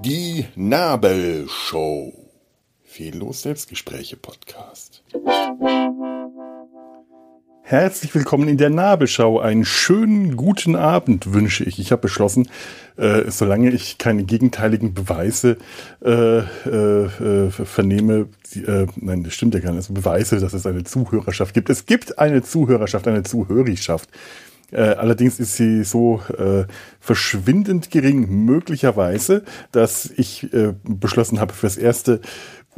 Die Nabelshow. Fehllos Selbstgespräche Podcast. Herzlich willkommen in der Nabelschau. Einen schönen guten Abend wünsche ich. Ich habe beschlossen, äh, solange ich keine gegenteiligen Beweise äh, äh, vernehme, äh, nein, das stimmt ja gar nicht, also Beweise, dass es eine Zuhörerschaft gibt. Es gibt eine Zuhörerschaft, eine Zuhörerschaft. Äh, allerdings ist sie so äh, verschwindend gering, möglicherweise, dass ich äh, beschlossen habe, fürs Erste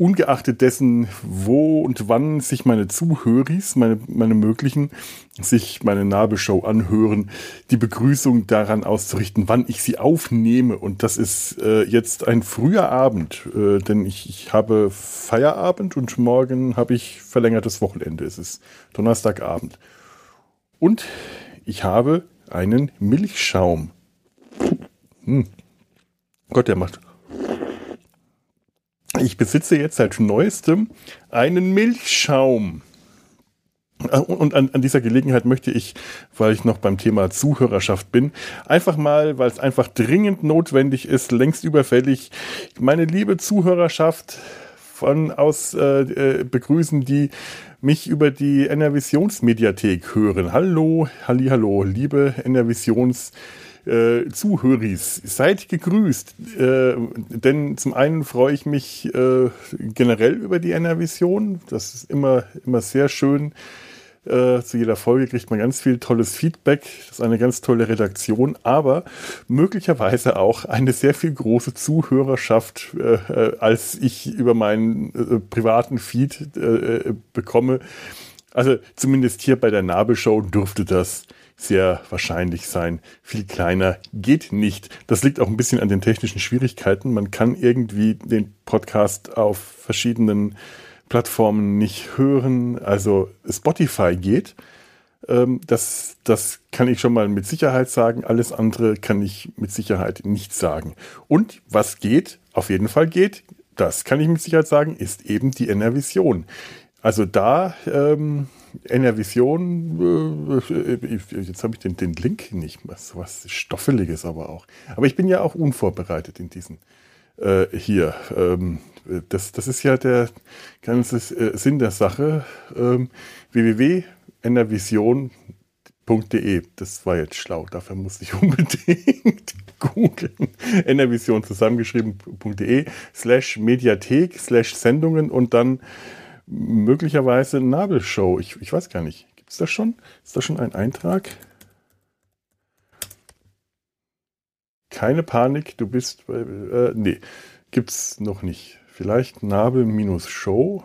ungeachtet dessen, wo und wann sich meine Zuhöris, meine, meine möglichen, sich meine Nabelshow anhören, die Begrüßung daran auszurichten, wann ich sie aufnehme. Und das ist äh, jetzt ein früher Abend, äh, denn ich, ich habe Feierabend und morgen habe ich verlängertes Wochenende. Es ist Donnerstagabend. Und ich habe einen Milchschaum. Hm. Gott, der macht ich besitze jetzt seit neuestem einen Milchschaum. Und an, an, dieser Gelegenheit möchte ich, weil ich noch beim Thema Zuhörerschaft bin, einfach mal, weil es einfach dringend notwendig ist, längst überfällig, meine liebe Zuhörerschaft von aus äh, äh begrüßen, die mich über die NRVisionsmediathek hören. Hallo, halli, hallo, liebe NRVisions äh, Zuhöris, seid gegrüßt. Äh, denn zum einen freue ich mich äh, generell über die NR-Vision. Das ist immer, immer sehr schön. Äh, zu jeder Folge kriegt man ganz viel tolles Feedback. Das ist eine ganz tolle Redaktion, aber möglicherweise auch eine sehr viel große Zuhörerschaft, äh, äh als ich über meinen äh, privaten Feed äh, bekomme. Also zumindest hier bei der Nabelshow dürfte das sehr wahrscheinlich sein. Viel kleiner geht nicht. Das liegt auch ein bisschen an den technischen Schwierigkeiten. Man kann irgendwie den Podcast auf verschiedenen Plattformen nicht hören. Also Spotify geht. Ähm, das, das kann ich schon mal mit Sicherheit sagen. Alles andere kann ich mit Sicherheit nicht sagen. Und was geht, auf jeden Fall geht, das kann ich mit Sicherheit sagen, ist eben die NR-Vision. Also da ähm, NR-Vision, äh, jetzt habe ich den, den Link nicht, was, was Stoffeliges aber auch. Aber ich bin ja auch unvorbereitet in diesen äh, hier. Ähm, das, das ist ja der ganze äh, Sinn der Sache. Ähm, www.nrvision.de, das war jetzt schlau, dafür musste ich unbedingt googeln. nrvision zusammengeschrieben.de slash Mediathek slash Sendungen und dann möglicherweise Nabelshow. Ich, ich weiß gar nicht. Gibt es das schon? Ist das schon ein Eintrag? Keine Panik, du bist bei. Äh, nee, gibt's noch nicht. Vielleicht Nabel minus Show.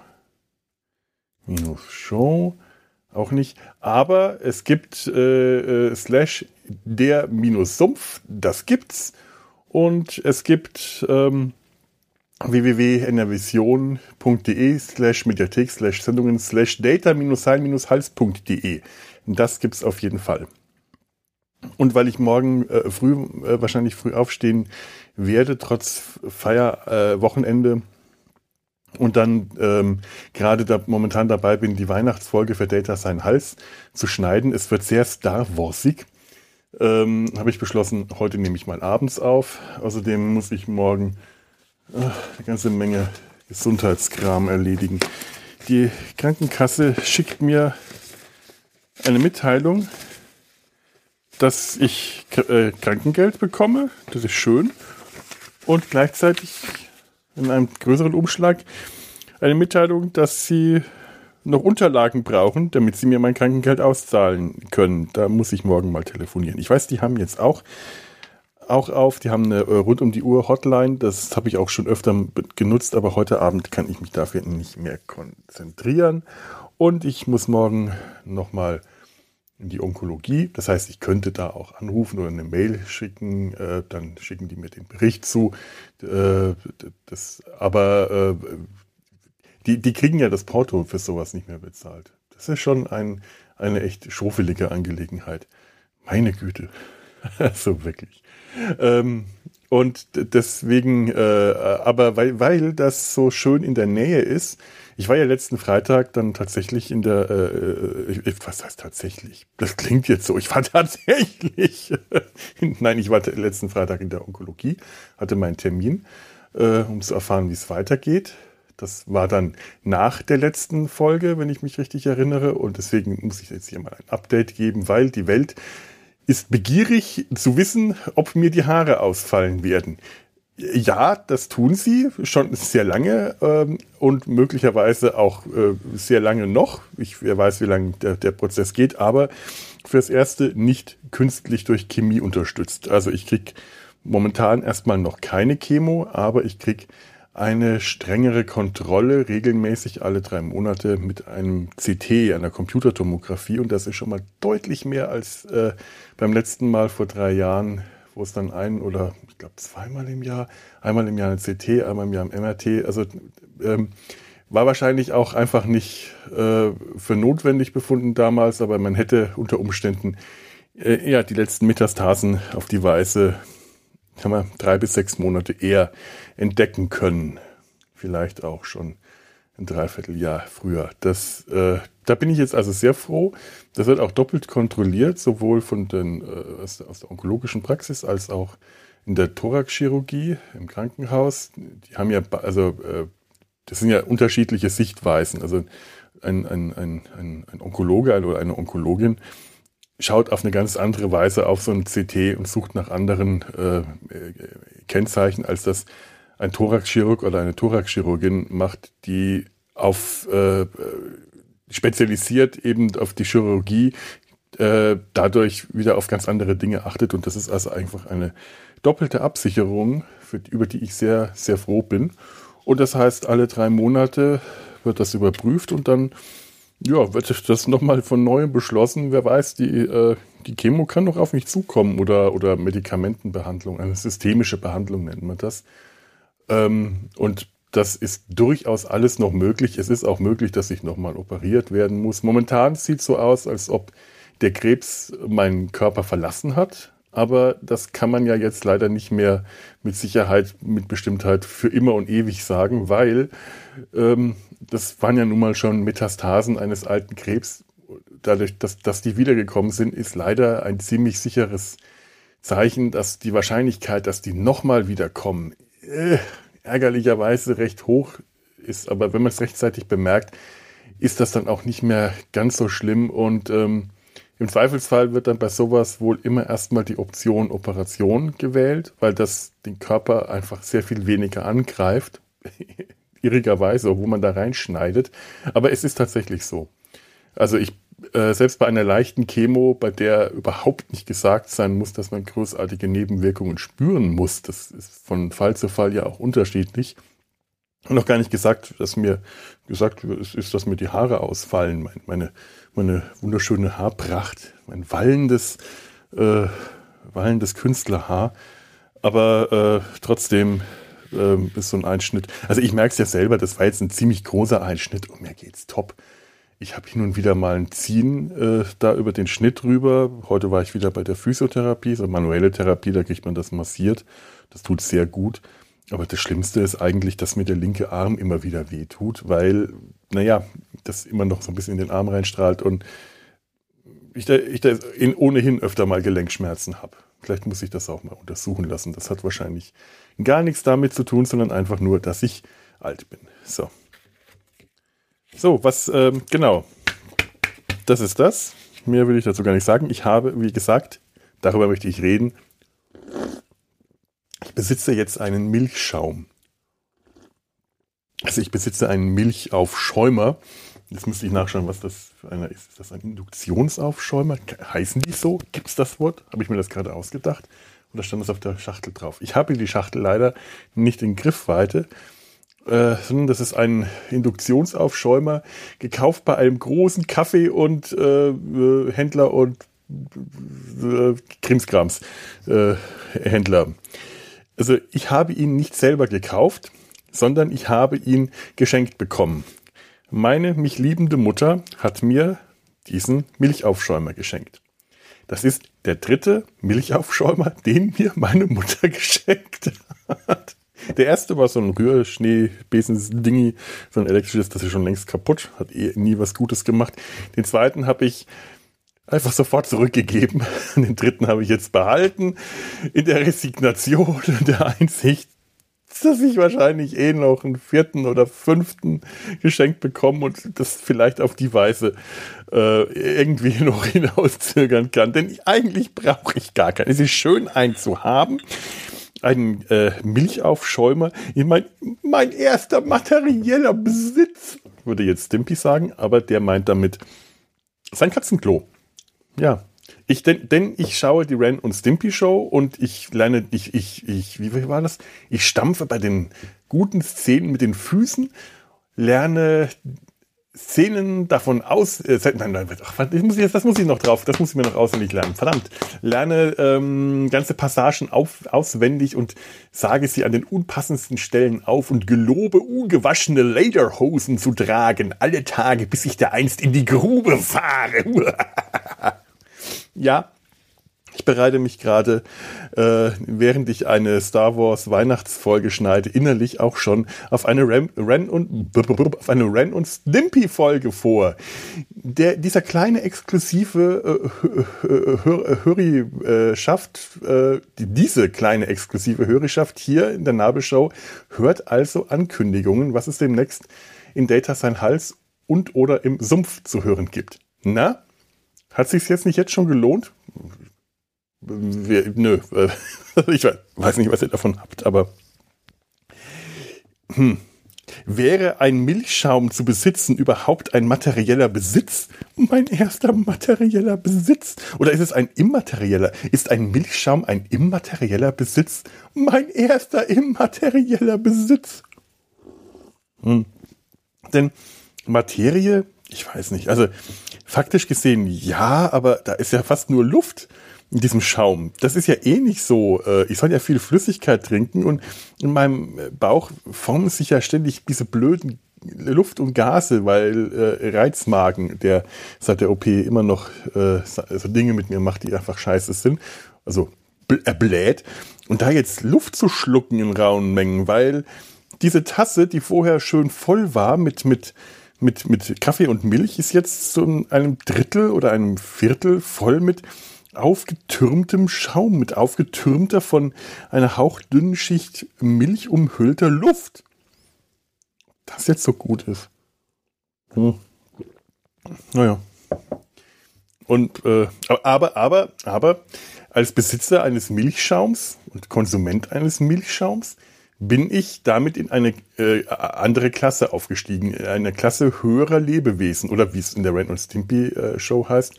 Minus Show. Auch nicht. Aber es gibt äh, äh, slash der minus Sumpf. Das gibt's. Und es gibt ähm, www.enervision.de slash Mediathek slash Sendungen slash data-sein-hals.de. Das gibt's auf jeden Fall. Und weil ich morgen äh, früh, äh, wahrscheinlich früh aufstehen werde, trotz Feierwochenende, äh, und dann ähm, gerade da momentan dabei bin, die Weihnachtsfolge für Data Sein Hals zu schneiden. Es wird sehr Star Warsig. Ähm, Habe ich beschlossen, heute nehme ich mal abends auf. Außerdem muss ich morgen eine ganze Menge Gesundheitskram erledigen. Die Krankenkasse schickt mir eine Mitteilung, dass ich äh, Krankengeld bekomme. Das ist schön. Und gleichzeitig in einem größeren Umschlag eine Mitteilung, dass sie noch Unterlagen brauchen, damit sie mir mein Krankengeld auszahlen können. Da muss ich morgen mal telefonieren. Ich weiß, die haben jetzt auch auch auf. Die haben eine äh, rund um die Uhr Hotline. Das habe ich auch schon öfter genutzt, aber heute Abend kann ich mich dafür nicht mehr konzentrieren. Und ich muss morgen nochmal in die Onkologie. Das heißt, ich könnte da auch anrufen oder eine Mail schicken. Äh, dann schicken die mir den Bericht zu. Äh, das, aber die, die kriegen ja das Porto für sowas nicht mehr bezahlt. Das ist schon ein, eine echt schrofelige Angelegenheit. Meine Güte. so wirklich. Ähm, Und deswegen, äh, aber weil, weil das so schön in der Nähe ist, ich war ja letzten Freitag dann tatsächlich in der, äh, äh was heißt tatsächlich? Das klingt jetzt so. Ich war tatsächlich, nein, ich war letzten Freitag in der Onkologie, hatte meinen Termin, äh, um zu erfahren, wie es weitergeht. Das war dann nach der letzten Folge, wenn ich mich richtig erinnere. Und deswegen muss ich jetzt hier mal ein Update geben, weil die Welt ist begierig zu wissen, ob mir die Haare ausfallen werden. Ja, das tun sie schon sehr lange ähm, und möglicherweise auch äh, sehr lange noch. Ich wer weiß, wie lange der, der Prozess geht, aber fürs Erste nicht künstlich durch Chemie unterstützt. Also ich krieg momentan erstmal noch keine Chemo, aber ich krieg eine strengere Kontrolle regelmäßig alle drei Monate mit einem CT, einer Computertomographie. Und das ist schon mal deutlich mehr als äh, beim letzten Mal vor drei Jahren, wo es dann ein oder ich glaube zweimal im Jahr, einmal im Jahr ein CT, einmal im Jahr ein MRT. Also ähm, war wahrscheinlich auch einfach nicht äh, für notwendig befunden damals, aber man hätte unter Umständen äh, ja die letzten Metastasen auf die Weise kann man drei bis sechs Monate eher entdecken können. Vielleicht auch schon ein Dreivierteljahr früher. Das, äh, da bin ich jetzt also sehr froh. Das wird auch doppelt kontrolliert, sowohl von den, äh, aus, der, aus der onkologischen Praxis als auch in der Thoraxchirurgie im Krankenhaus. Die haben ja, also äh, das sind ja unterschiedliche Sichtweisen. Also ein, ein, ein, ein, ein Onkologe oder eine Onkologin schaut auf eine ganz andere Weise auf so ein CT und sucht nach anderen äh, Kennzeichen, als das ein Thoraxchirurg oder eine Thoraxchirurgin macht, die auf äh, spezialisiert eben auf die Chirurgie, äh, dadurch wieder auf ganz andere Dinge achtet. Und das ist also einfach eine doppelte Absicherung, für, über die ich sehr, sehr froh bin. Und das heißt, alle drei Monate wird das überprüft und dann ja, wird das nochmal von neuem beschlossen. Wer weiß, die, äh, die Chemo kann noch auf mich zukommen oder, oder Medikamentenbehandlung, eine systemische Behandlung nennt man das. Ähm, und das ist durchaus alles noch möglich. Es ist auch möglich, dass ich nochmal operiert werden muss. Momentan sieht es so aus, als ob der Krebs meinen Körper verlassen hat. Aber das kann man ja jetzt leider nicht mehr mit Sicherheit, mit Bestimmtheit für immer und ewig sagen, weil ähm, das waren ja nun mal schon Metastasen eines alten Krebs. Dadurch, dass, dass die wiedergekommen sind, ist leider ein ziemlich sicheres Zeichen, dass die Wahrscheinlichkeit, dass die nochmal wiederkommen, äh, ärgerlicherweise recht hoch ist. Aber wenn man es rechtzeitig bemerkt, ist das dann auch nicht mehr ganz so schlimm. Und ähm, im Zweifelsfall wird dann bei sowas wohl immer erstmal die Option Operation gewählt, weil das den Körper einfach sehr viel weniger angreift irrigerweise, obwohl man da reinschneidet. Aber es ist tatsächlich so. Also ich, äh, selbst bei einer leichten Chemo, bei der überhaupt nicht gesagt sein muss, dass man großartige Nebenwirkungen spüren muss, das ist von Fall zu Fall ja auch unterschiedlich. Noch gar nicht gesagt, dass mir gesagt ist, dass mir die Haare ausfallen, meine, meine, meine wunderschöne Haarpracht, mein wallendes, äh, wallendes Künstlerhaar. Aber äh, trotzdem ähm, ist so ein Einschnitt. Also ich merke es ja selber, das war jetzt ein ziemlich großer Einschnitt und mir geht's top. Ich habe hin und wieder mal ein Ziehen äh, da über den Schnitt rüber. Heute war ich wieder bei der Physiotherapie, so manuelle Therapie, da kriegt man das massiert. Das tut sehr gut. Aber das Schlimmste ist eigentlich, dass mir der linke Arm immer wieder weh tut, weil, naja, das immer noch so ein bisschen in den Arm reinstrahlt und ich da, ich da in, ohnehin öfter mal Gelenkschmerzen habe. Vielleicht muss ich das auch mal untersuchen lassen. Das hat wahrscheinlich gar nichts damit zu tun, sondern einfach nur, dass ich alt bin. So. So, was, ähm, genau. Das ist das. Mehr will ich dazu gar nicht sagen. Ich habe, wie gesagt, darüber möchte ich reden. Ich besitze jetzt einen Milchschaum. Also ich besitze einen Milchaufschäumer. Jetzt müsste ich nachschauen, was das für einer ist. Ist das ein Induktionsaufschäumer? Heißen die so? Gibt es das Wort? Habe ich mir das gerade ausgedacht? Und da stand es auf der Schachtel drauf. Ich habe die Schachtel leider nicht in Griffweite, äh, sondern das ist ein Induktionsaufschäumer, gekauft bei einem großen Kaffee- und äh, äh Händler und äh, Krimskrams äh, Händler. Also ich habe ihn nicht selber gekauft, sondern ich habe ihn geschenkt bekommen. Meine mich liebende Mutter hat mir diesen Milchaufschäumer geschenkt. Das ist der dritte Milchaufschäumer, den mir meine Mutter geschenkt hat. Der erste war so ein Rührschneebesen-Dingi, so ein elektrisches, das ist schon längst kaputt, hat eh nie was Gutes gemacht. Den zweiten habe ich einfach sofort zurückgegeben. Den dritten habe ich jetzt behalten, in der Resignation und der Einsicht, dass ich wahrscheinlich eh noch einen vierten oder fünften geschenkt bekomme und das vielleicht auf die Weise äh, irgendwie noch hinauszögern kann. Denn eigentlich brauche ich gar keinen. Es ist schön, einen zu haben. Einen äh, Milchaufschäumer. Ich mein, mein erster materieller Besitz, würde jetzt Stimpy sagen, aber der meint damit sein Katzenklo. Ja, ich, denn, denn ich schaue die Ren und Stimpy Show und ich lerne, ich, ich, ich, wie war das? Ich stampfe bei den guten Szenen mit den Füßen, lerne Szenen davon aus, äh, nein, nein, ach, das, muss ich, das muss ich noch drauf, das muss ich mir noch auswendig lernen. Verdammt, lerne ähm, ganze Passagen auf, auswendig und sage sie an den unpassendsten Stellen auf und gelobe ungewaschene Lederhosen zu tragen, alle Tage, bis ich da einst in die Grube fahre. Ja, ich bereite mich gerade, äh, während ich eine Star Wars Weihnachtsfolge schneide, innerlich auch schon auf eine Ren, Ren und auf eine Ren und Stimpy Folge vor. Der dieser kleine exklusive äh, Hörischaft, äh, diese kleine exklusive Hörischaft hier in der Nabelshow hört also Ankündigungen, was es demnächst in Data sein Hals und oder im Sumpf zu hören gibt. Na, hat sich jetzt nicht jetzt schon gelohnt? Wir, nö, ich weiß nicht, was ihr davon habt, aber hm. Wäre ein Milchschaum zu besitzen überhaupt ein materieller Besitz? Mein erster materieller Besitz? Oder ist es ein immaterieller? Ist ein Milchschaum ein immaterieller Besitz? Mein erster immaterieller Besitz? Hm. Denn Materie, ich weiß nicht, also Faktisch gesehen ja, aber da ist ja fast nur Luft in diesem Schaum. Das ist ja eh nicht so. Äh, ich soll ja viel Flüssigkeit trinken und in meinem Bauch formen sich ja ständig diese blöden Luft und Gase, weil äh, Reizmagen, der seit der OP immer noch äh, so Dinge mit mir macht, die einfach scheiße sind, also er bläht. Und da jetzt Luft zu schlucken in rauen Mengen, weil diese Tasse, die vorher schön voll war mit, mit mit, mit Kaffee und Milch ist jetzt so einem Drittel oder einem Viertel voll mit aufgetürmtem Schaum, mit aufgetürmter von einer hauchdünnen Schicht Milch umhüllter Luft. Das jetzt so gut ist. Hm. Naja. Und äh, aber, aber, aber als Besitzer eines Milchschaums und Konsument eines Milchschaums bin ich damit in eine äh, andere Klasse aufgestiegen, in eine Klasse höherer Lebewesen oder wie es in der Ren und Stimpy äh, Show heißt.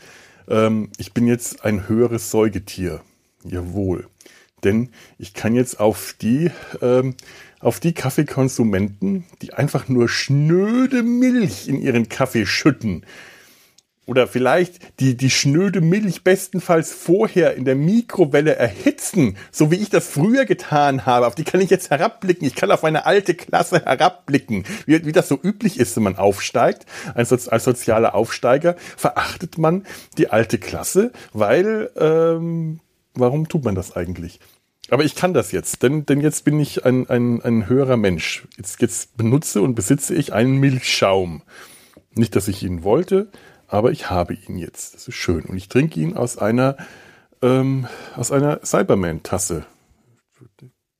Ähm, ich bin jetzt ein höheres Säugetier. Jawohl. Denn ich kann jetzt auf die, ähm, auf die Kaffeekonsumenten, die einfach nur schnöde Milch in ihren Kaffee schütten, oder vielleicht die, die schnöde Milch bestenfalls vorher in der Mikrowelle erhitzen, so wie ich das früher getan habe. Auf die kann ich jetzt herabblicken. Ich kann auf eine alte Klasse herabblicken. Wie, wie das so üblich ist, wenn man aufsteigt, als, als sozialer Aufsteiger, verachtet man die alte Klasse, weil, ähm, warum tut man das eigentlich? Aber ich kann das jetzt, denn, denn jetzt bin ich ein, ein, ein höherer Mensch. Jetzt, jetzt benutze und besitze ich einen Milchschaum. Nicht, dass ich ihn wollte, aber ich habe ihn jetzt. Das ist schön. Und ich trinke ihn aus einer, ähm, aus einer Cyberman-Tasse.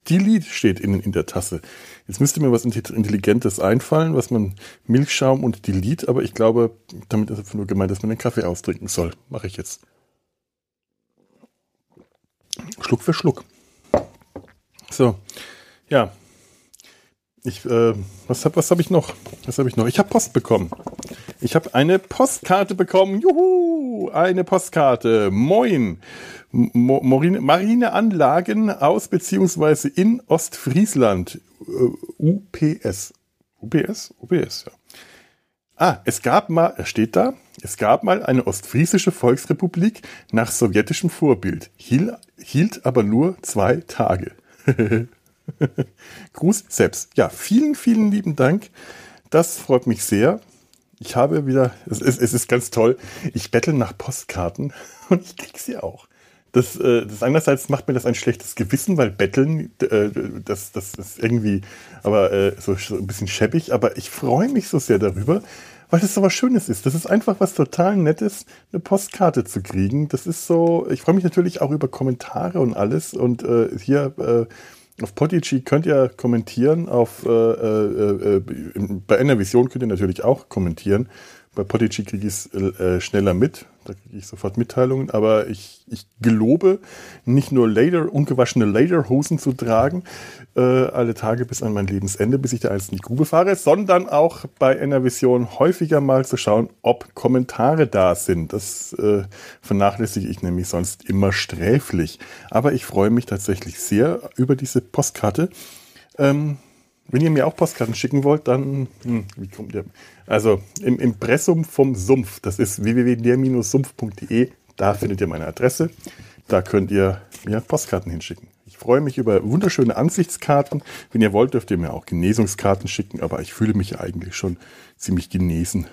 Delete steht innen in der Tasse. Jetzt müsste mir was Intelligentes einfallen, was man Milchschaum und Delete, aber ich glaube, damit ist einfach nur gemeint, dass man den Kaffee austrinken soll. Mache ich jetzt. Schluck für Schluck. So, ja, ich, äh, was habe was hab ich noch? Was habe ich noch? Ich habe Post bekommen. Ich habe eine Postkarte bekommen. Juhu! Eine Postkarte. Moin. Mo Marine, Marineanlagen aus beziehungsweise in Ostfriesland. Uh, UPS. UPS? UPS, ja. Ah, es gab mal, steht da, es gab mal eine ostfriesische Volksrepublik nach sowjetischem Vorbild, hielt, hielt aber nur zwei Tage. Gruß selbst. Ja, vielen, vielen lieben Dank. Das freut mich sehr. ich habe wieder, es ist, es ist ganz toll, ich bettel nach Postkarten und ich krieg sie auch. Das, äh, das einerseits macht mir das ein schlechtes Gewissen, weil Betteln, äh, das, das ist irgendwie aber äh, so, so ein bisschen scheppig, aber ich freue mich so sehr darüber, weil das so was Schönes ist. Das ist einfach was total Nettes, eine Postkarte zu kriegen. Das ist so, ich freue mich natürlich auch über Kommentare und alles und hier auf Podigy könnt ihr kommentieren, auf äh, äh, äh, bei Enervision könnt ihr natürlich auch kommentieren. Bei Podigy kriege ich es äh, schneller mit, da kriege ich sofort Mitteilungen, aber ich, ich gelobe, nicht nur Lader, ungewaschene Lederhosen zu tragen, äh, alle Tage bis an mein Lebensende, bis ich da eins in die Grube fahre, sondern auch bei Enervision häufiger mal zu schauen, ob Kommentare da sind. Das äh, vernachlässige ich nämlich sonst immer sträflich. Aber ich freue mich tatsächlich sehr über diese Postkarte. Ähm, wenn ihr mir auch Postkarten schicken wollt, dann, hm, wie kommt ihr? Also im Impressum vom Sumpf, das ist www.der-sumpf.de, da findet ihr meine Adresse. Da könnt ihr mir Postkarten hinschicken. Ich freue mich über wunderschöne Ansichtskarten. Wenn ihr wollt, dürft ihr mir auch Genesungskarten schicken, aber ich fühle mich eigentlich schon ziemlich genesen.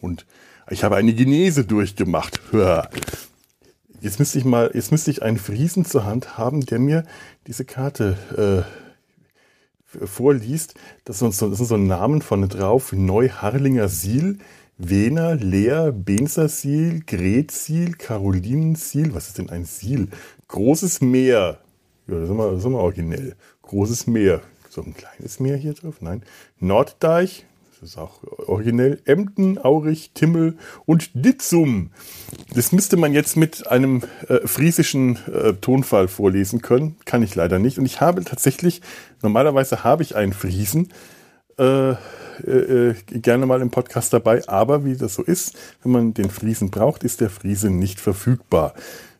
Und ich habe eine Genese durchgemacht. Jetzt müsste ich mal, jetzt müsste ich einen Friesen zur Hand haben, der mir diese Karte äh, vorliest, das sind so, das sind so Namen von drauf. Neuharlinger Siel, Wiener, Leer, Benzer Siel, Gretsiel, Karolinensiel. Was ist denn ein Siel? Großes Meer. Ja, das ist immer, das ist immer originell. Großes Meer. So ein kleines Meer hier drauf? Nein. Norddeich, das ist auch originell. Emden, Aurich, Timmel und Ditzum. Das müsste man jetzt mit einem äh, friesischen äh, Tonfall vorlesen können. Kann ich leider nicht. Und ich habe tatsächlich, normalerweise habe ich einen Friesen. Äh, äh, gerne mal im Podcast dabei, aber wie das so ist, wenn man den Friesen braucht, ist der Friese nicht verfügbar.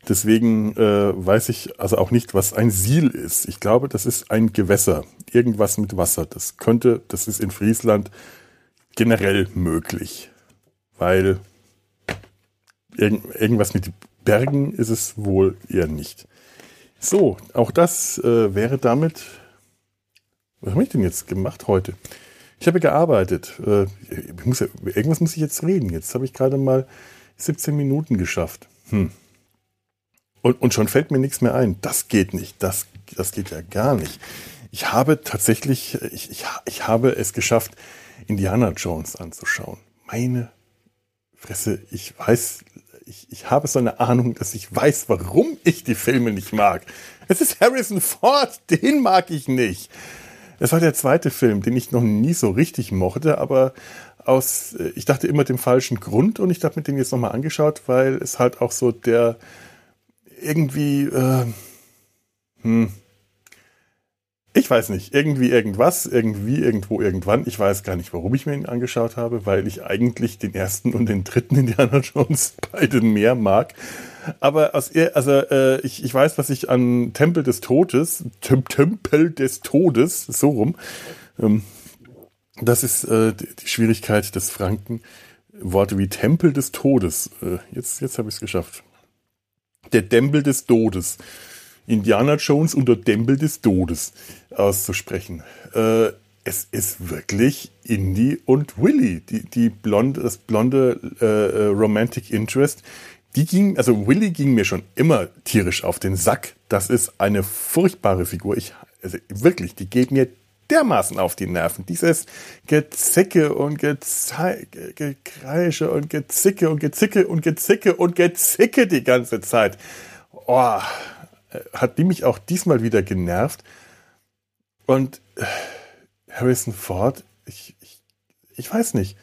Deswegen äh, weiß ich also auch nicht, was ein Siel ist. Ich glaube, das ist ein Gewässer, irgendwas mit Wasser. Das könnte, das ist in Friesland generell möglich, weil irgend, irgendwas mit Bergen ist es wohl eher nicht. So, auch das äh, wäre damit. Was habe ich denn jetzt gemacht heute? Ich habe gearbeitet. Äh, ich muss ja, irgendwas muss ich jetzt reden. Jetzt habe ich gerade mal 17 Minuten geschafft. Hm. Und, und schon fällt mir nichts mehr ein. Das geht nicht. Das, das geht ja gar nicht. Ich habe tatsächlich, ich, ich, ich habe es geschafft, Indiana Jones anzuschauen. Meine Fresse, ich weiß, ich, ich habe so eine Ahnung, dass ich weiß, warum ich die Filme nicht mag. Es ist Harrison Ford, den mag ich nicht. Es war der zweite Film, den ich noch nie so richtig mochte, aber aus, ich dachte immer dem falschen Grund und ich habe mir den jetzt nochmal angeschaut, weil es halt auch so der irgendwie, äh, hm, ich weiß nicht, irgendwie irgendwas, irgendwie irgendwo irgendwann. Ich weiß gar nicht, warum ich mir ihn angeschaut habe, weil ich eigentlich den ersten und den dritten Indiana Jones beide mehr mag. Aber aus also äh, ich, ich weiß, was ich an Tempel des Todes, Tem Tempel des Todes, so rum, ähm, das ist äh, die Schwierigkeit des Franken. Worte wie Tempel des Todes. Äh, jetzt jetzt habe ich es geschafft. Der Tempel des Todes. Indiana Jones unter Dempel des Todes auszusprechen. Äh, es ist wirklich Indy und Willy, die, die blonde, das blonde äh, äh, Romantic Interest. Die ging, also Willy ging mir schon immer tierisch auf den Sack. Das ist eine furchtbare Figur. Ich, also wirklich, die geht mir dermaßen auf die Nerven. Dieses Gezicke und Gezei Gekreische und Gezicke und Gezicke und Gezicke und Gezicke die ganze Zeit. Oh, hat die mich auch diesmal wieder genervt. Und äh, Harrison Ford, ich, ich, ich weiß nicht.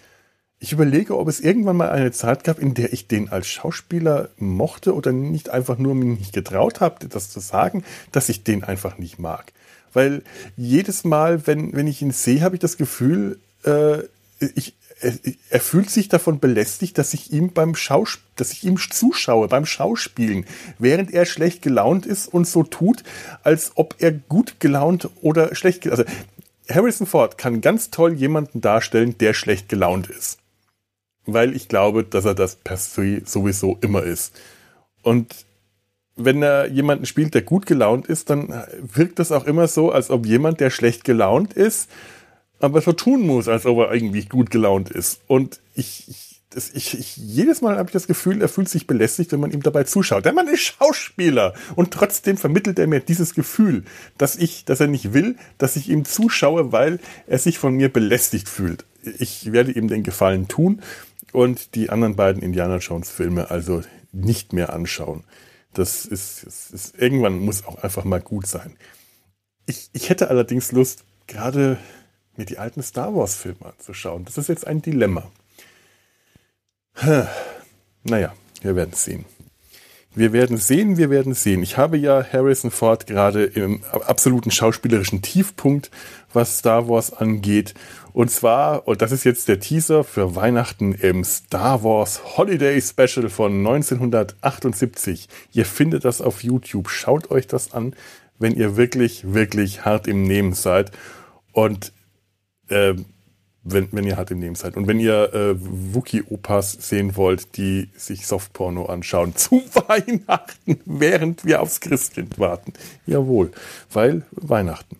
Ich überlege, ob es irgendwann mal eine Zeit gab, in der ich den als Schauspieler mochte oder nicht einfach nur mich nicht getraut habe, das zu sagen, dass ich den einfach nicht mag. Weil jedes Mal, wenn, wenn ich ihn sehe, habe ich das Gefühl, äh, ich, er, er, fühlt sich davon belästigt, dass ich ihm beim Schaus dass ich ihm zuschaue beim Schauspielen, während er schlecht gelaunt ist und so tut, als ob er gut gelaunt oder schlecht gelaunt. Also Harrison Ford kann ganz toll jemanden darstellen, der schlecht gelaunt ist. Weil ich glaube, dass er das per se sowieso immer ist. Und wenn er jemanden spielt, der gut gelaunt ist, dann wirkt das auch immer so, als ob jemand, der schlecht gelaunt ist, aber so tun muss, als ob er eigentlich gut gelaunt ist. Und ich, ich, das, ich, ich jedes Mal habe ich das Gefühl, er fühlt sich belästigt, wenn man ihm dabei zuschaut. Der Mann ist Schauspieler und trotzdem vermittelt er mir dieses Gefühl, dass ich, dass er nicht will, dass ich ihm zuschaue, weil er sich von mir belästigt fühlt. Ich werde ihm den Gefallen tun und die anderen beiden Indiana Jones Filme also nicht mehr anschauen. Das ist, das ist irgendwann muss auch einfach mal gut sein. Ich, ich hätte allerdings Lust, gerade mir die alten Star Wars Filme anzuschauen. Das ist jetzt ein Dilemma. Naja, wir werden sehen. Wir werden sehen, wir werden sehen. Ich habe ja Harrison Ford gerade im absoluten schauspielerischen Tiefpunkt, was Star Wars angeht. Und zwar, und das ist jetzt der Teaser für Weihnachten im Star Wars Holiday Special von 1978. Ihr findet das auf YouTube. Schaut euch das an, wenn ihr wirklich, wirklich hart im Nehmen seid. Und äh, wenn, wenn ihr hart im Nehmen seid. Und wenn ihr äh, Wookie-Opas sehen wollt, die sich Softporno anschauen zu Weihnachten, während wir aufs Christkind warten. Jawohl, weil Weihnachten.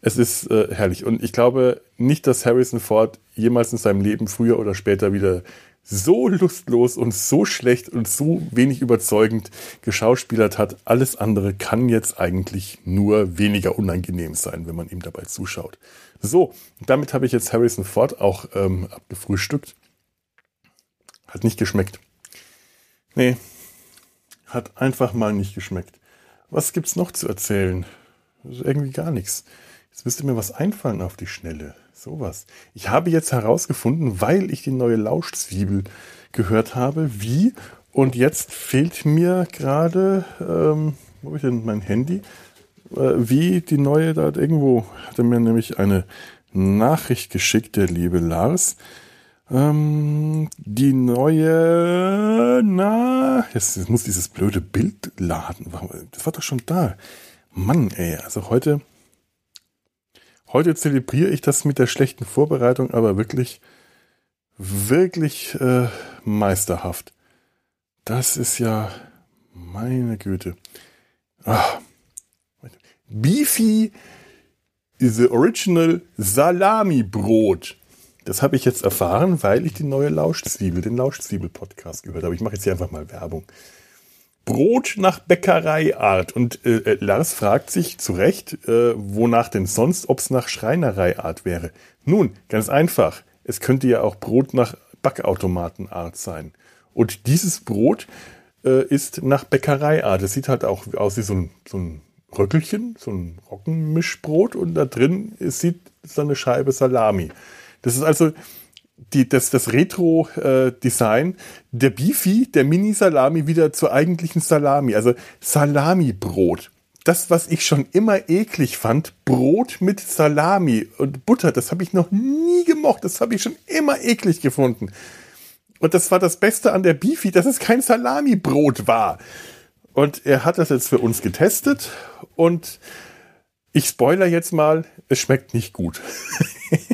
Es ist äh, herrlich. Und ich glaube nicht, dass Harrison Ford jemals in seinem Leben früher oder später wieder so lustlos und so schlecht und so wenig überzeugend geschauspielert hat. Alles andere kann jetzt eigentlich nur weniger unangenehm sein, wenn man ihm dabei zuschaut. So, damit habe ich jetzt Harrison Ford auch ähm, abgefrühstückt. Hat nicht geschmeckt. Nee, hat einfach mal nicht geschmeckt. Was gibt's noch zu erzählen? Irgendwie gar nichts. Jetzt müsste mir was einfallen auf die Schnelle. Sowas. Ich habe jetzt herausgefunden, weil ich die neue Lauschzwiebel gehört habe, wie. Und jetzt fehlt mir gerade, ähm, wo habe ich denn mein Handy? Äh, wie die neue, da hat irgendwo, hat er mir nämlich eine Nachricht geschickt, der liebe Lars. Ähm, die neue, na, jetzt, jetzt muss dieses blöde Bild laden. Das war doch schon da. Mann, ey, also heute, heute zelebriere ich das mit der schlechten Vorbereitung, aber wirklich, wirklich äh, meisterhaft. Das ist ja, meine Güte. Ach, Beefy the Original Salami Brot. Das habe ich jetzt erfahren, weil ich die neue Lauschzwiebel, den Lauschzwiebel-Podcast gehört habe. Ich mache jetzt hier einfach mal Werbung. Brot nach Bäckereiart. Und äh, äh, Lars fragt sich zu Recht, äh, wonach denn sonst, ob es nach Schreinereiart wäre. Nun, ganz einfach. Es könnte ja auch Brot nach Backautomatenart sein. Und dieses Brot äh, ist nach Bäckereiart. Es sieht halt auch aus wie so ein, so ein Röckelchen, so ein Roggenmischbrot und da drin sieht so eine Scheibe Salami. Das ist also die, das, das Retro-Design äh, der Beefy, der Mini-Salami wieder zur eigentlichen Salami. Also Salami-Brot. Das, was ich schon immer eklig fand, Brot mit Salami und Butter, das habe ich noch nie gemocht. Das habe ich schon immer eklig gefunden. Und das war das Beste an der Beefy, dass es kein Salami-Brot war. Und er hat das jetzt für uns getestet und ich spoiler jetzt mal, es schmeckt nicht gut.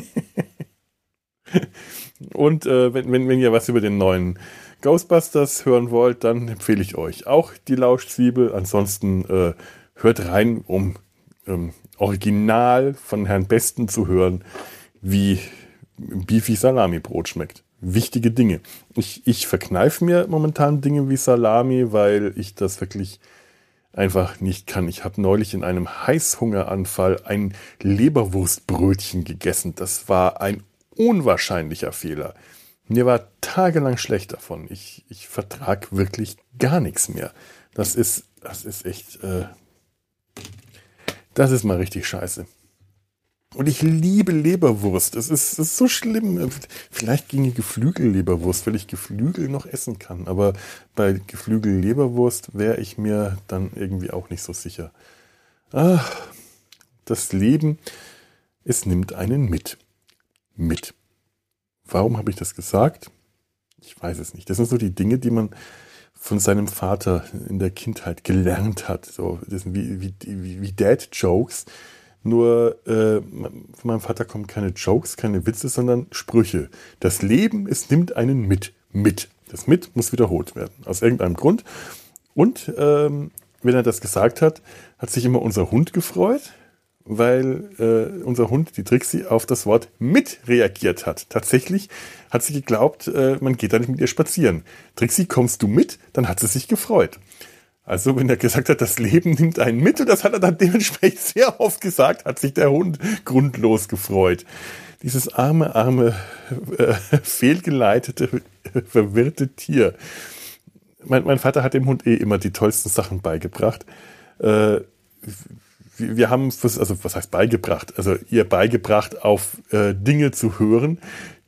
und äh, wenn, wenn, wenn ihr was über den neuen Ghostbusters hören wollt, dann empfehle ich euch auch die Lauschzwiebel. Ansonsten äh, hört rein, um ähm, original von Herrn Besten zu hören, wie Beefy Salami Brot schmeckt wichtige Dinge. Ich, ich verkneife mir momentan Dinge wie Salami, weil ich das wirklich einfach nicht kann. Ich habe neulich in einem Heißhungeranfall ein Leberwurstbrötchen gegessen. Das war ein unwahrscheinlicher Fehler. Mir war tagelang schlecht davon. Ich, ich vertrag wirklich gar nichts mehr. Das ist, das ist echt, äh, das ist mal richtig scheiße. Und ich liebe Leberwurst. Es ist, ist, so schlimm. Vielleicht ginge Geflügelleberwurst, weil ich Geflügel noch essen kann. Aber bei Geflügelleberwurst wäre ich mir dann irgendwie auch nicht so sicher. Ach, das Leben, es nimmt einen mit. Mit. Warum habe ich das gesagt? Ich weiß es nicht. Das sind so die Dinge, die man von seinem Vater in der Kindheit gelernt hat. So, das sind wie, wie, wie, wie Dad-Jokes nur äh, von meinem Vater kommen keine Jokes, keine Witze, sondern Sprüche. Das Leben, es nimmt einen mit. Mit. Das mit muss wiederholt werden. Aus irgendeinem Grund. Und ähm, wenn er das gesagt hat, hat sich immer unser Hund gefreut. Weil äh, unser Hund, die Trixie, auf das Wort mit reagiert hat. Tatsächlich hat sie geglaubt, äh, man geht da nicht mit ihr spazieren. Trixie, kommst du mit? Dann hat sie sich gefreut. Also, wenn er gesagt hat, das Leben nimmt einen mit, und das hat er dann dementsprechend sehr oft gesagt, hat sich der Hund grundlos gefreut. Dieses arme, arme, äh, fehlgeleitete, verwirrte Tier. Mein, mein, Vater hat dem Hund eh immer die tollsten Sachen beigebracht. Äh, wir, haben, also was heißt beigebracht? Also ihr beigebracht, auf äh, Dinge zu hören,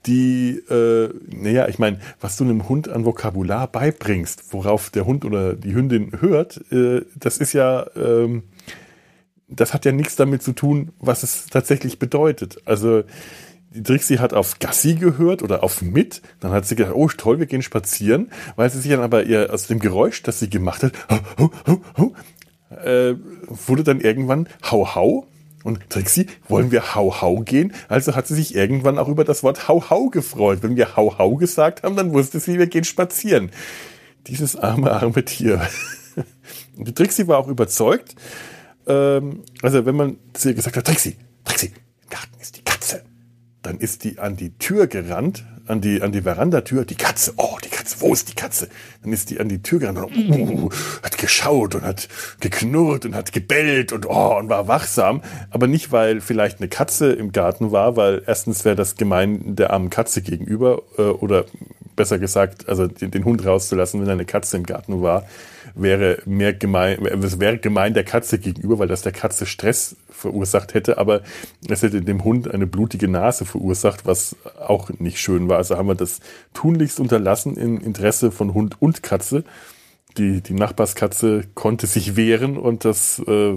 die, äh, naja, ich meine, was du einem Hund an Vokabular beibringst, worauf der Hund oder die Hündin hört, äh, das ist ja, ähm, das hat ja nichts damit zu tun, was es tatsächlich bedeutet. Also Trixie hat auf Gassi gehört oder auf mit, dann hat sie gedacht, oh toll, wir gehen spazieren, weil sie sich dann aber ihr aus dem Geräusch, das sie gemacht hat, ho, ho, ho, äh, wurde dann irgendwann hau hau und Trixie, wollen wir Hau Hau gehen? Also hat sie sich irgendwann auch über das Wort Hau Hau gefreut. Wenn wir Hau Hau gesagt haben, dann wusste sie, wir gehen spazieren. Dieses arme, arme Tier. Und die Trixie war auch überzeugt. Ähm, also wenn man zu ihr gesagt hat, Trixie, Trixie, im Garten ist die Katze. Dann ist die an die Tür gerannt, an die, an die Verandatür, die Katze, oh, die Katze, wo ist die Katze? Dann ist die an die Tür gerannt und uh, hat geschaut und hat geknurrt und hat gebellt und, oh, und war wachsam. Aber nicht, weil vielleicht eine Katze im Garten war, weil erstens wäre das gemein der armen Katze gegenüber, äh, oder besser gesagt, also den, den Hund rauszulassen, wenn eine Katze im Garten war, wäre mehr gemein, es wäre gemein der Katze gegenüber, weil das der Katze Stress verursacht hätte, aber es hätte dem Hund eine blutige Nase verursacht, was auch nicht schön war. Also haben wir das tunlichst unterlassen im Interesse von Hund und Katze. Die, die Nachbarskatze konnte sich wehren und das äh,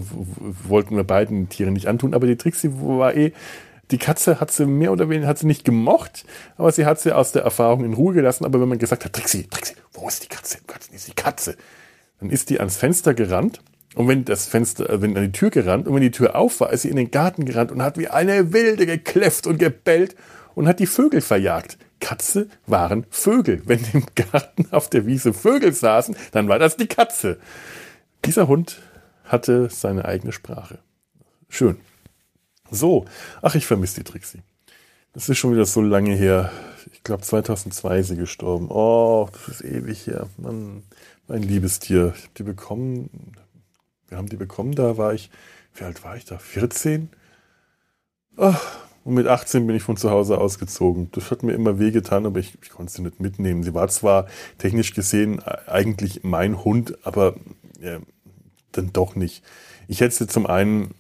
wollten wir beiden Tieren nicht antun, aber die Trixie war eh die Katze hat sie mehr oder weniger hat sie nicht gemocht, aber sie hat sie aus der Erfahrung in Ruhe gelassen. Aber wenn man gesagt hat, Trixie, Trixie, wo ist die Katze? Katze ist die Katze. Dann ist die ans Fenster gerannt und wenn das Fenster, äh, wenn an die Tür gerannt und wenn die Tür auf war, ist sie in den Garten gerannt und hat wie eine Wilde gekläfft und gebellt und hat die Vögel verjagt. Katze waren Vögel. Wenn im Garten auf der Wiese Vögel saßen, dann war das die Katze. Dieser Hund hatte seine eigene Sprache. Schön. So, ach, ich vermisse die Trixie. Das ist schon wieder so lange her. Ich glaube, 2002 ist sie gestorben. Oh, das ist ewig her. Mann, mein liebes Tier. Ich habe die bekommen, wir haben die bekommen, da war ich, wie alt war ich da? 14? Ach, und mit 18 bin ich von zu Hause ausgezogen. Das hat mir immer wehgetan, aber ich, ich konnte sie nicht mitnehmen. Sie war zwar technisch gesehen eigentlich mein Hund, aber ja, dann doch nicht. Ich hätte sie zum einen,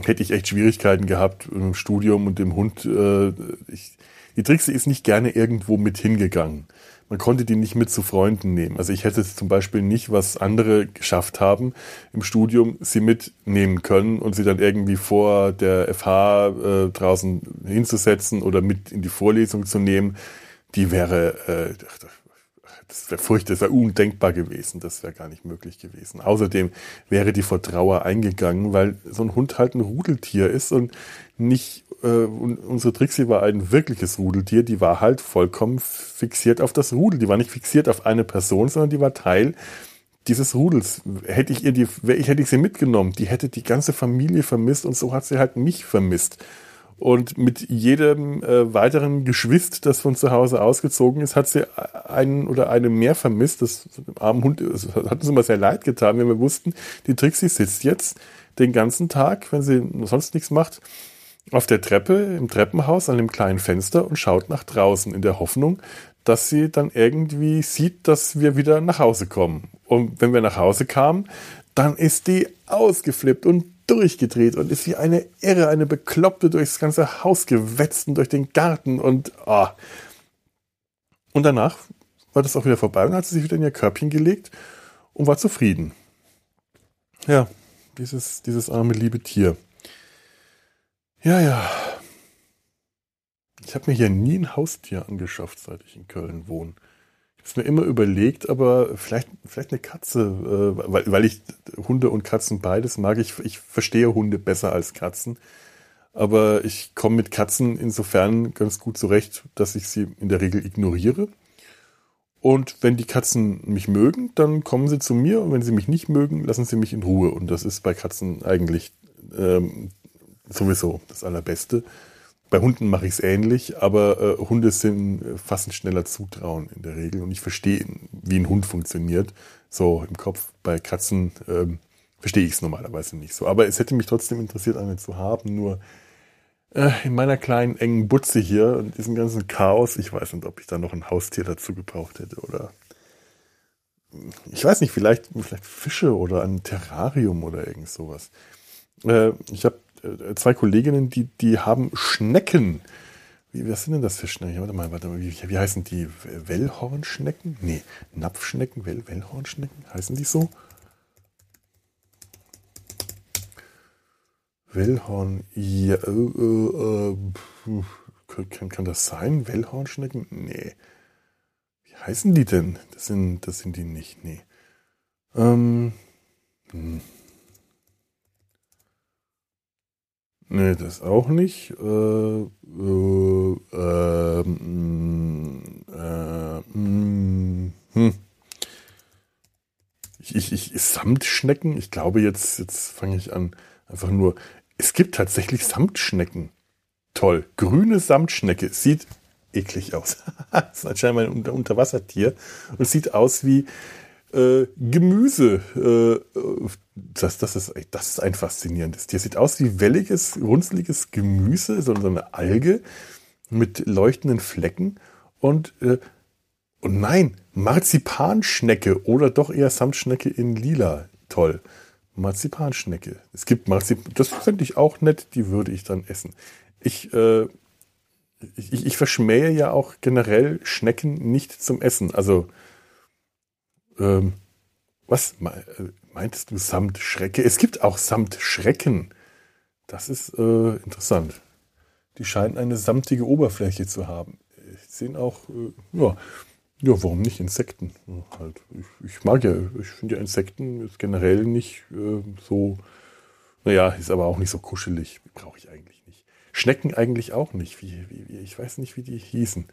hätte ich echt Schwierigkeiten gehabt im Studium und dem Hund. Äh, ich, die Trixie ist nicht gerne irgendwo mit hingegangen man konnte die nicht mit zu Freunden nehmen. Also ich hätte zum Beispiel nicht, was andere geschafft haben im Studium, sie mitnehmen können und sie dann irgendwie vor der FH äh, draußen hinzusetzen oder mit in die Vorlesung zu nehmen. Die wäre, äh, das wäre furchtbar, das wäre undenkbar gewesen, das wäre gar nicht möglich gewesen. Außerdem wäre die vor Trauer eingegangen, weil so ein Hund halt ein Rudeltier ist und nicht äh, unsere Trixie war ein wirkliches Rudeltier, die war halt vollkommen fixiert auf das Rudel. Die war nicht fixiert auf eine Person, sondern die war Teil dieses Rudels. Hätte ich ihr die, hätte ich sie mitgenommen, die hätte die ganze Familie vermisst und so hat sie halt mich vermisst. Und mit jedem äh, weiteren Geschwist, das von zu Hause ausgezogen ist, hat sie einen oder eine mehr vermisst. Das armen Hund, das hat uns immer sehr leid getan, wenn wir wussten, die Trixie sitzt jetzt den ganzen Tag, wenn sie sonst nichts macht, auf der Treppe im Treppenhaus an dem kleinen Fenster und schaut nach draußen in der Hoffnung, dass sie dann irgendwie sieht, dass wir wieder nach Hause kommen. Und wenn wir nach Hause kamen, dann ist die ausgeflippt und durchgedreht und ist wie eine Irre, eine Bekloppte durchs ganze Haus gewetzt und durch den Garten und oh. Und danach war das auch wieder vorbei und hat sie sich wieder in ihr Körbchen gelegt und war zufrieden. Ja, dieses, dieses arme liebe Tier. Ja, ja. Ich habe mir hier nie ein Haustier angeschafft, seit ich in Köln wohne. Ich habe mir immer überlegt, aber vielleicht, vielleicht eine Katze, äh, weil, weil ich Hunde und Katzen beides mag. Ich, ich verstehe Hunde besser als Katzen. Aber ich komme mit Katzen insofern ganz gut zurecht, dass ich sie in der Regel ignoriere. Und wenn die Katzen mich mögen, dann kommen sie zu mir. Und wenn sie mich nicht mögen, lassen sie mich in Ruhe. Und das ist bei Katzen eigentlich ähm, sowieso das Allerbeste. Bei Hunden mache ich es ähnlich, aber äh, Hunde sind äh, fast schneller zutrauen in der Regel und ich verstehe, wie ein Hund funktioniert. So im Kopf. Bei Katzen ähm, verstehe ich es normalerweise nicht so. Aber es hätte mich trotzdem interessiert, eine zu haben. Nur äh, in meiner kleinen engen Butze hier und diesem ganzen Chaos, ich weiß nicht, ob ich da noch ein Haustier dazu gebraucht hätte oder ich weiß nicht, vielleicht, vielleicht Fische oder ein Terrarium oder irgend sowas. Äh, ich habe zwei Kolleginnen, die, die haben Schnecken. Wie, was sind denn das für Schnecken? Warte mal, warte mal, wie, wie heißen die? Wellhornschnecken? Nee, Napfschnecken, Well, Wellhornschnecken? Heißen die so? Wellhorn, ja, äh, äh, kann, kann das sein? Wellhornschnecken? Nee. Wie heißen die denn? Das sind, das sind die nicht, nee. Ähm, hm. Nee, das auch nicht. Äh, äh, äh, äh, hm. Ich, ich, ich, Samtschnecken? Ich glaube, jetzt, jetzt fange ich an. Einfach nur. Es gibt tatsächlich Samtschnecken. Toll. Grüne Samtschnecke. Sieht eklig aus. das ist anscheinend ein Unter Unterwassertier. Und sieht aus wie äh, Gemüse. Äh, das, das, ist, das ist ein faszinierendes Tier. Sieht aus wie welliges, runzliges Gemüse, so eine Alge mit leuchtenden Flecken. Und, äh, und nein, Marzipanschnecke oder doch eher Samtschnecke in lila. Toll. Marzipanschnecke. Es gibt Marzipan, das finde ich auch nett, die würde ich dann essen. Ich, äh, ich, ich verschmähe ja auch generell Schnecken nicht zum Essen. Also ähm, was meintest du Samtschrecke? Es gibt auch Samtschrecken. Das ist äh, interessant. Die scheinen eine samtige Oberfläche zu haben. Ich sehe auch, äh, ja, ja, warum nicht Insekten? Ja, halt, ich, ich, mag ja, ich finde ja Insekten ist generell nicht äh, so, naja, ist aber auch nicht so kuschelig. Brauche ich eigentlich nicht. Schnecken eigentlich auch nicht. Wie, wie, ich weiß nicht, wie die hießen.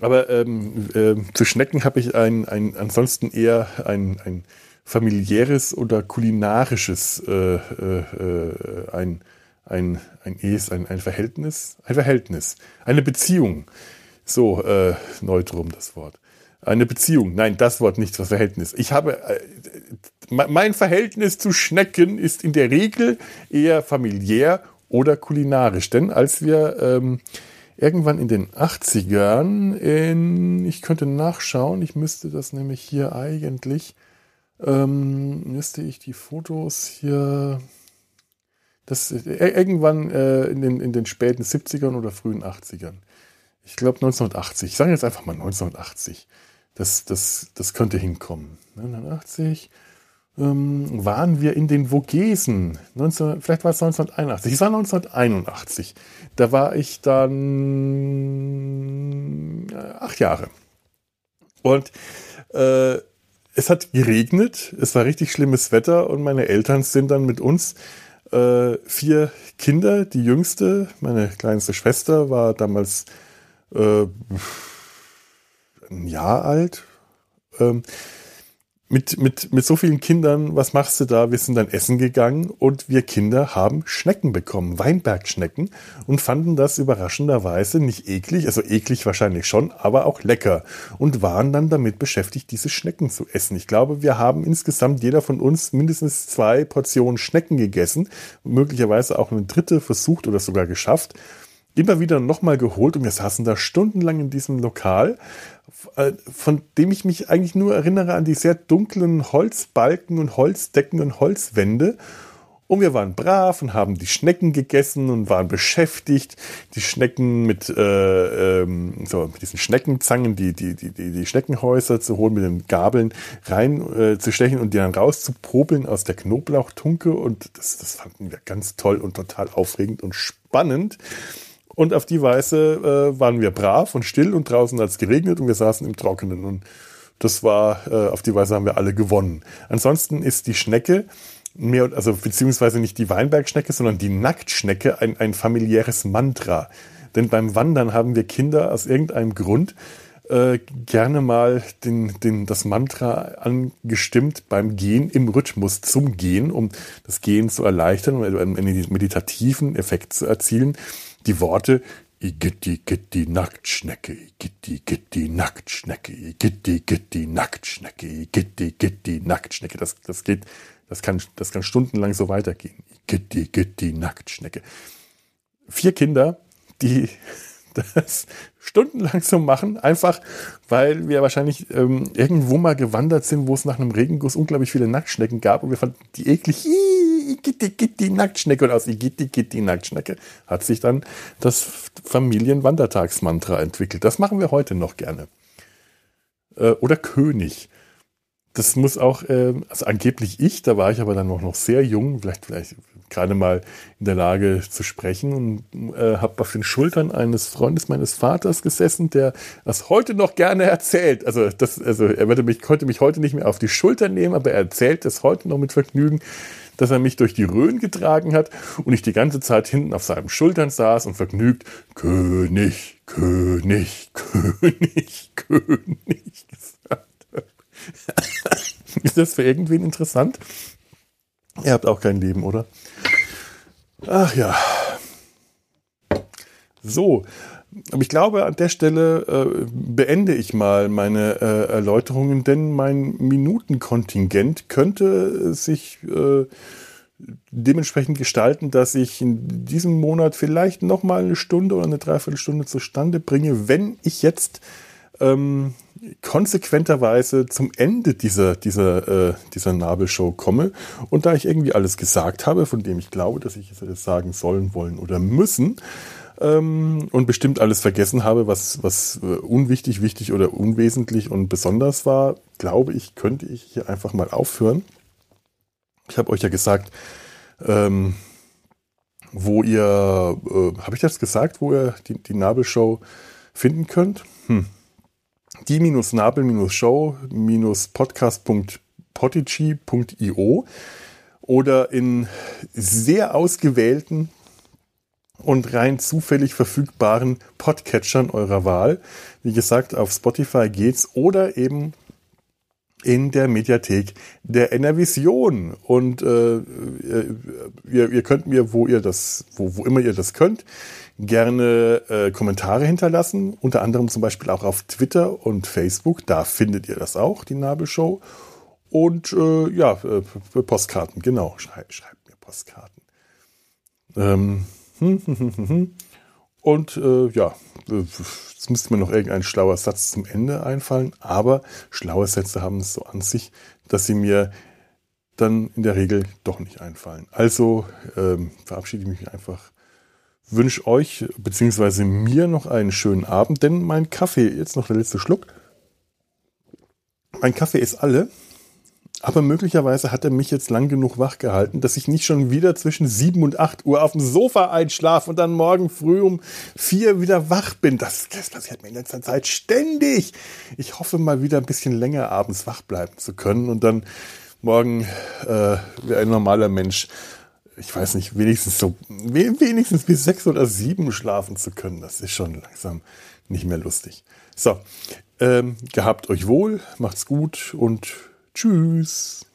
Aber ähm, äh, zu Schnecken habe ich ein, ein, ansonsten eher ein, ein familiäres oder kulinarisches, äh, äh, ein, ein, ein Es, ein, ein Verhältnis, ein Verhältnis, eine Beziehung. So, äh, neu drum das Wort. Eine Beziehung. Nein, das Wort nicht, das Verhältnis. Ich habe, äh, mein Verhältnis zu Schnecken ist in der Regel eher familiär oder kulinarisch. Denn als wir ähm, irgendwann in den 80ern in, ich könnte nachschauen, ich müsste das nämlich hier eigentlich, ähm, müsste ich die Fotos hier, das äh, irgendwann äh, in, den, in den späten 70ern oder frühen 80ern. Ich glaube 1980, ich sage jetzt einfach mal 1980. Das, das, das könnte hinkommen. 1980 ähm, waren wir in den Vogesen. 19, vielleicht war es 1981. Es war 1981. Da war ich dann äh, acht Jahre. Und äh, es hat geregnet, es war richtig schlimmes Wetter und meine Eltern sind dann mit uns äh, vier Kinder, die jüngste, meine kleinste Schwester war damals äh, ein Jahr alt. Ähm, mit, mit, mit so vielen Kindern, was machst du da? Wir sind dann essen gegangen und wir Kinder haben Schnecken bekommen, Weinbergschnecken und fanden das überraschenderweise nicht eklig, also eklig wahrscheinlich schon, aber auch lecker und waren dann damit beschäftigt, diese Schnecken zu essen. Ich glaube, wir haben insgesamt jeder von uns mindestens zwei Portionen Schnecken gegessen, möglicherweise auch eine dritte versucht oder sogar geschafft immer wieder nochmal geholt und wir saßen da stundenlang in diesem Lokal, äh, von dem ich mich eigentlich nur erinnere an die sehr dunklen Holzbalken und Holzdecken und Holzwände. Und wir waren brav und haben die Schnecken gegessen und waren beschäftigt, die Schnecken mit, äh, ähm, so, mit diesen Schneckenzangen, die, die, die, die Schneckenhäuser zu holen, mit den Gabeln rein äh, zu stechen und die dann rauszupobeln aus der Knoblauchtunke. Und das, das fanden wir ganz toll und total aufregend und spannend. Und auf die Weise äh, waren wir brav und still und draußen hat es geregnet und wir saßen im Trockenen. Und das war, äh, auf die Weise haben wir alle gewonnen. Ansonsten ist die Schnecke, mehr, also beziehungsweise nicht die Weinbergschnecke, sondern die Nacktschnecke ein, ein familiäres Mantra. Denn beim Wandern haben wir Kinder aus irgendeinem Grund äh, gerne mal den, den, das Mantra angestimmt beim Gehen im Rhythmus zum Gehen, um das Gehen zu erleichtern und einen meditativen Effekt zu erzielen. Die Worte Igitti gitti Nacktschnecke, Igitti gitti Nacktschnecke, Igitti gitti Nacktschnecke, Igitti gitti Nacktschnecke. Das, das geht, das kann, das kann stundenlang so weitergehen. Igitti gitti Nacktschnecke. Vier Kinder, die das stundenlang so machen, einfach weil wir wahrscheinlich ähm, irgendwo mal gewandert sind, wo es nach einem Regenguss unglaublich viele Nacktschnecken gab und wir fanden die eklig. Gitti, gitti, Nacktschnecke und aus Gitti, gitti, Nacktschnecke hat sich dann das Familienwandertagsmantra entwickelt. Das machen wir heute noch gerne. Äh, oder König das muss auch, äh, also angeblich ich, da war ich aber dann auch noch sehr jung, vielleicht, vielleicht gerade mal in der Lage zu sprechen und äh, habe auf den Schultern eines Freundes meines Vaters gesessen, der das heute noch gerne erzählt. Also das, also er würde mich, konnte mich heute nicht mehr auf die Schulter nehmen, aber er erzählt es heute noch mit Vergnügen, dass er mich durch die Rhön getragen hat und ich die ganze Zeit hinten auf seinen Schultern saß und vergnügt König, König, König, König Ist das für irgendwen interessant? Ihr habt auch kein Leben, oder? Ach ja. So. Aber ich glaube, an der Stelle äh, beende ich mal meine äh, Erläuterungen, denn mein Minutenkontingent könnte sich äh, dementsprechend gestalten, dass ich in diesem Monat vielleicht noch mal eine Stunde oder eine Dreiviertelstunde zustande bringe, wenn ich jetzt ähm, konsequenterweise zum Ende dieser, dieser, äh, dieser Nabelshow komme. Und da ich irgendwie alles gesagt habe, von dem ich glaube, dass ich es sagen sollen, wollen oder müssen, ähm, und bestimmt alles vergessen habe, was, was äh, unwichtig, wichtig oder unwesentlich und besonders war, glaube ich, könnte ich hier einfach mal aufhören. Ich habe euch ja gesagt, ähm, wo ihr, äh, habe ich das gesagt, wo ihr die, die Nabelshow finden könnt? Hm die-nabel-show-podcast.podigy.io oder in sehr ausgewählten und rein zufällig verfügbaren Podcatchern eurer Wahl. Wie gesagt, auf Spotify geht's oder eben in der Mediathek der Enervision. Und äh, ihr, ihr könnt mir, wo ihr das, wo, wo immer ihr das könnt, gerne äh, Kommentare hinterlassen, unter anderem zum Beispiel auch auf Twitter und Facebook. Da findet ihr das auch, die Nabelshow. Und äh, ja, äh, Postkarten, genau. Schreibt, schreibt mir Postkarten. Ähm, und äh, ja, es müsste mir noch irgendein schlauer Satz zum Ende einfallen, aber schlaue Sätze haben es so an sich, dass sie mir dann in der Regel doch nicht einfallen. Also ähm, verabschiede ich mich einfach wünsche euch bzw. mir noch einen schönen Abend, denn mein Kaffee, jetzt noch der letzte Schluck. Mein Kaffee ist alle, aber möglicherweise hat er mich jetzt lang genug wach gehalten, dass ich nicht schon wieder zwischen 7 und 8 Uhr auf dem Sofa einschlafe und dann morgen früh um 4 wieder wach bin. Das, das passiert mir in letzter Zeit ständig. Ich hoffe mal wieder ein bisschen länger abends wach bleiben zu können und dann morgen äh, wie ein normaler Mensch ich weiß nicht, wenigstens so, wenigstens bis sechs oder sieben schlafen zu können, das ist schon langsam nicht mehr lustig. So, ähm, gehabt euch wohl, macht's gut und tschüss.